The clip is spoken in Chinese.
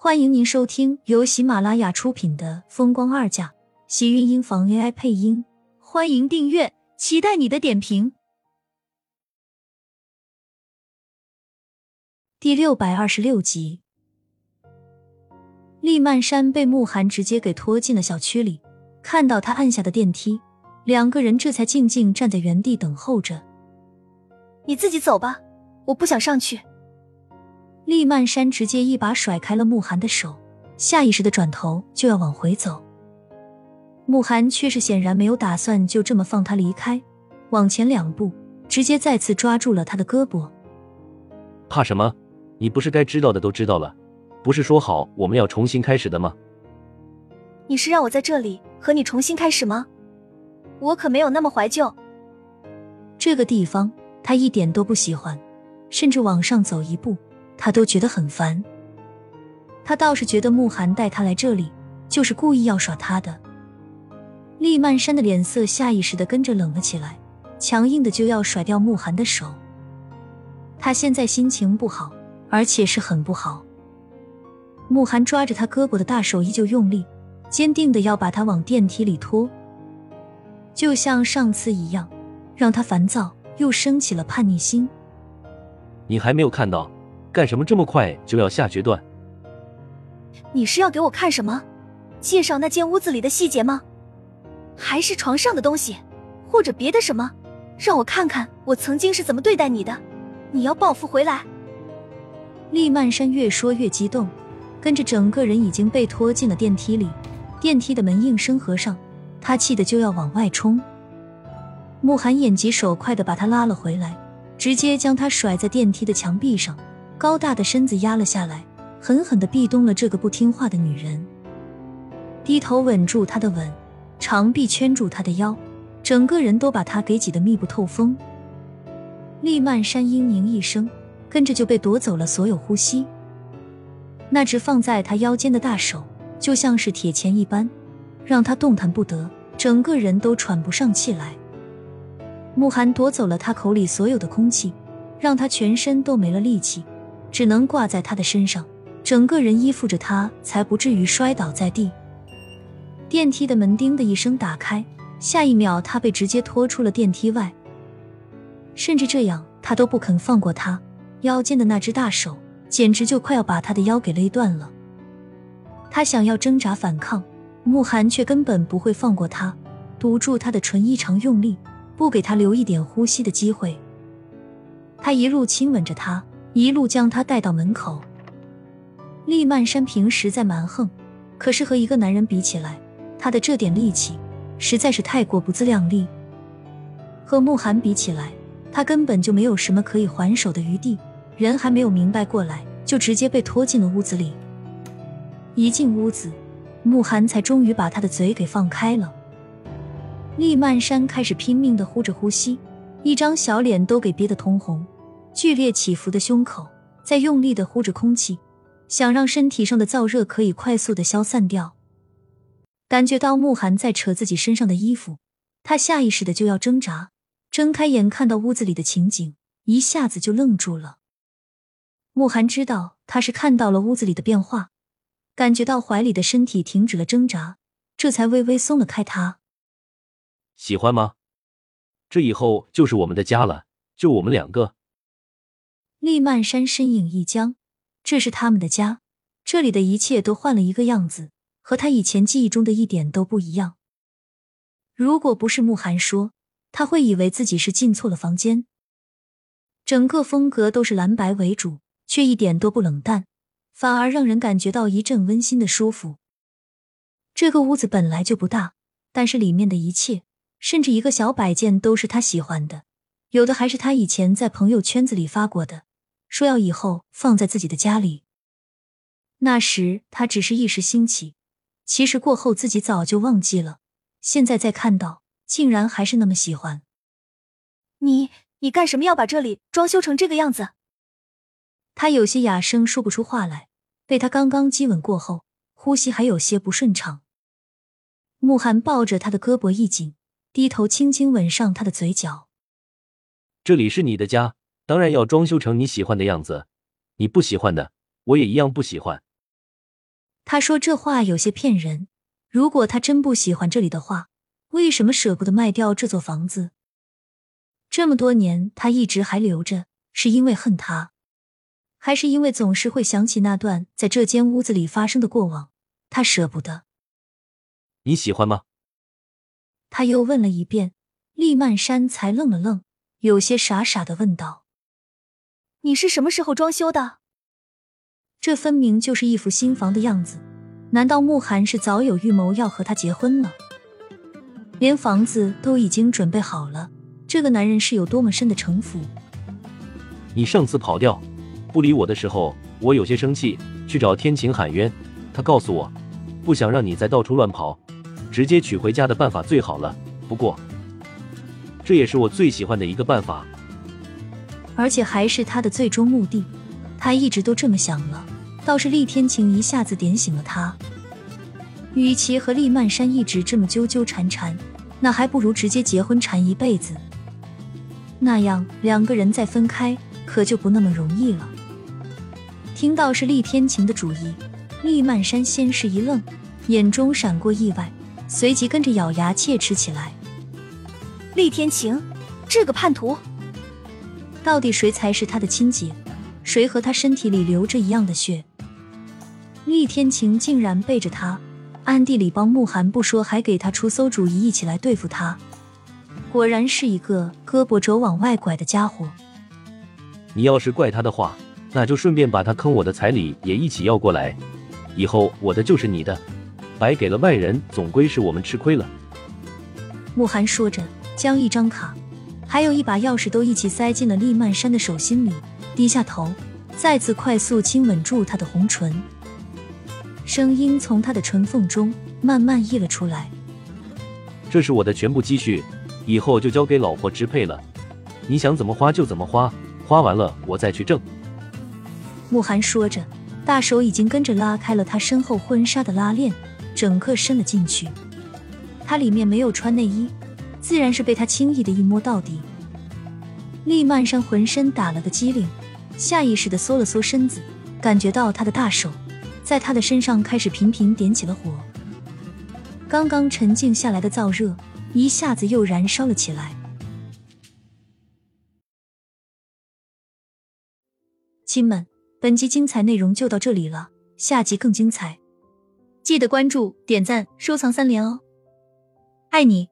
欢迎您收听由喜马拉雅出品的《风光二嫁》，喜运音房 AI 配音。欢迎订阅，期待你的点评。第六百二十六集，厉曼山被慕寒直接给拖进了小区里。看到他按下的电梯，两个人这才静静站在原地等候着。你自己走吧，我不想上去。厉曼山直接一把甩开了慕寒的手，下意识的转头就要往回走。慕寒却是显然没有打算就这么放他离开，往前两步，直接再次抓住了他的胳膊。怕什么？你不是该知道的都知道了？不是说好我们要重新开始的吗？你是让我在这里和你重新开始吗？我可没有那么怀旧。这个地方他一点都不喜欢，甚至往上走一步。他都觉得很烦，他倒是觉得慕寒带他来这里就是故意要耍他的。厉曼山的脸色下意识的跟着冷了起来，强硬的就要甩掉慕寒的手。他现在心情不好，而且是很不好。慕寒抓着他胳膊的大手依旧用力，坚定的要把他往电梯里拖，就像上次一样，让他烦躁又升起了叛逆心。你还没有看到？干什么这么快就要下决断？你是要给我看什么？介绍那间屋子里的细节吗？还是床上的东西，或者别的什么？让我看看我曾经是怎么对待你的。你要报复回来？厉曼山越说越激动，跟着整个人已经被拖进了电梯里。电梯的门应声合上，他气得就要往外冲。慕寒眼疾手快的把他拉了回来，直接将他甩在电梯的墙壁上。高大的身子压了下来，狠狠的壁咚了这个不听话的女人。低头稳住她的吻，长臂圈住她的腰，整个人都把她给挤得密不透风。厉曼山嘤咛一声，跟着就被夺走了所有呼吸。那只放在他腰间的大手就像是铁钳一般，让他动弹不得，整个人都喘不上气来。慕寒夺走了他口里所有的空气，让他全身都没了力气。只能挂在他的身上，整个人依附着他，才不至于摔倒在地。电梯的门“叮”的一声打开，下一秒他被直接拖出了电梯外。甚至这样，他都不肯放过他腰间的那只大手，简直就快要把他的腰给勒断了。他想要挣扎反抗，慕寒却根本不会放过他，堵住他的唇，异常用力，不给他留一点呼吸的机会。他一路亲吻着他。一路将他带到门口。厉曼山平时在蛮横，可是和一个男人比起来，他的这点力气实在是太过不自量力。和慕寒比起来，他根本就没有什么可以还手的余地。人还没有明白过来，就直接被拖进了屋子里。一进屋子，慕寒才终于把他的嘴给放开了。厉曼山开始拼命的呼着呼吸，一张小脸都给憋得通红。剧烈起伏的胸口在用力的呼着空气，想让身体上的燥热可以快速的消散掉。感觉到慕寒在扯自己身上的衣服，他下意识的就要挣扎，睁开眼看到屋子里的情景，一下子就愣住了。慕寒知道他是看到了屋子里的变化，感觉到怀里的身体停止了挣扎，这才微微松了开。他喜欢吗？这以后就是我们的家了，就我们两个。厉曼山身影一僵，这是他们的家，这里的一切都换了一个样子，和他以前记忆中的一点都不一样。如果不是慕寒说，他会以为自己是进错了房间。整个风格都是蓝白为主，却一点都不冷淡，反而让人感觉到一阵温馨的舒服。这个屋子本来就不大，但是里面的一切，甚至一个小摆件都是他喜欢的，有的还是他以前在朋友圈子里发过的。说要以后放在自己的家里。那时他只是一时兴起，其实过后自己早就忘记了。现在再看到，竟然还是那么喜欢。你你干什么要把这里装修成这个样子？他有些哑声说不出话来，被他刚刚激吻过后，呼吸还有些不顺畅。慕寒抱着他的胳膊一紧，低头轻轻吻上他的嘴角。这里是你的家。当然要装修成你喜欢的样子，你不喜欢的，我也一样不喜欢。他说这话有些骗人。如果他真不喜欢这里的话，为什么舍不得卖掉这座房子？这么多年他一直还留着，是因为恨他，还是因为总是会想起那段在这间屋子里发生的过往？他舍不得。你喜欢吗？他又问了一遍，厉曼山才愣了愣，有些傻傻的问道：“你是什么时候装修的？这分明就是一副新房的样子。难道慕寒是早有预谋要和他结婚了？连房子都已经准备好了，这个男人是有多么深的城府？你上次跑掉不理我的时候，我有些生气，去找天晴喊冤。他告诉我，不想让你再到处乱跑。”直接娶回家的办法最好了，不过这也是我最喜欢的一个办法，而且还是他的最终目的。他一直都这么想了，倒是厉天晴一下子点醒了他。与其和厉曼山一直这么纠纠缠缠，那还不如直接结婚缠一辈子。那样两个人再分开，可就不那么容易了。听到是厉天晴的主意，厉曼山先是一愣，眼中闪过意外。随即跟着咬牙切齿起来。厉天晴，这个叛徒，到底谁才是他的亲姐？谁和他身体里流着一样的血？厉天晴竟然背着他，暗地里帮慕寒不说，还给他出馊主意，一起来对付他。果然是一个胳膊肘往外拐的家伙。你要是怪他的话，那就顺便把他坑我的彩礼也一起要过来，以后我的就是你的。白给了外人，总归是我们吃亏了。慕寒说着，将一张卡，还有一把钥匙都一起塞进了厉曼山的手心里，低下头，再次快速亲吻住她的红唇，声音从她的唇缝中慢慢溢了出来：“这是我的全部积蓄，以后就交给老婆支配了，你想怎么花就怎么花，花完了我再去挣。”慕寒说着，大手已经跟着拉开了他身后婚纱的拉链。整个伸了进去，他里面没有穿内衣，自然是被他轻易的一摸到底。厉曼山浑身打了个激灵，下意识的缩了缩身子，感觉到他的大手在他的身上开始频频点起了火。刚刚沉静下来的燥热一下子又燃烧了起来。亲们，本集精彩内容就到这里了，下集更精彩。记得关注、点赞、收藏三连哦，爱你！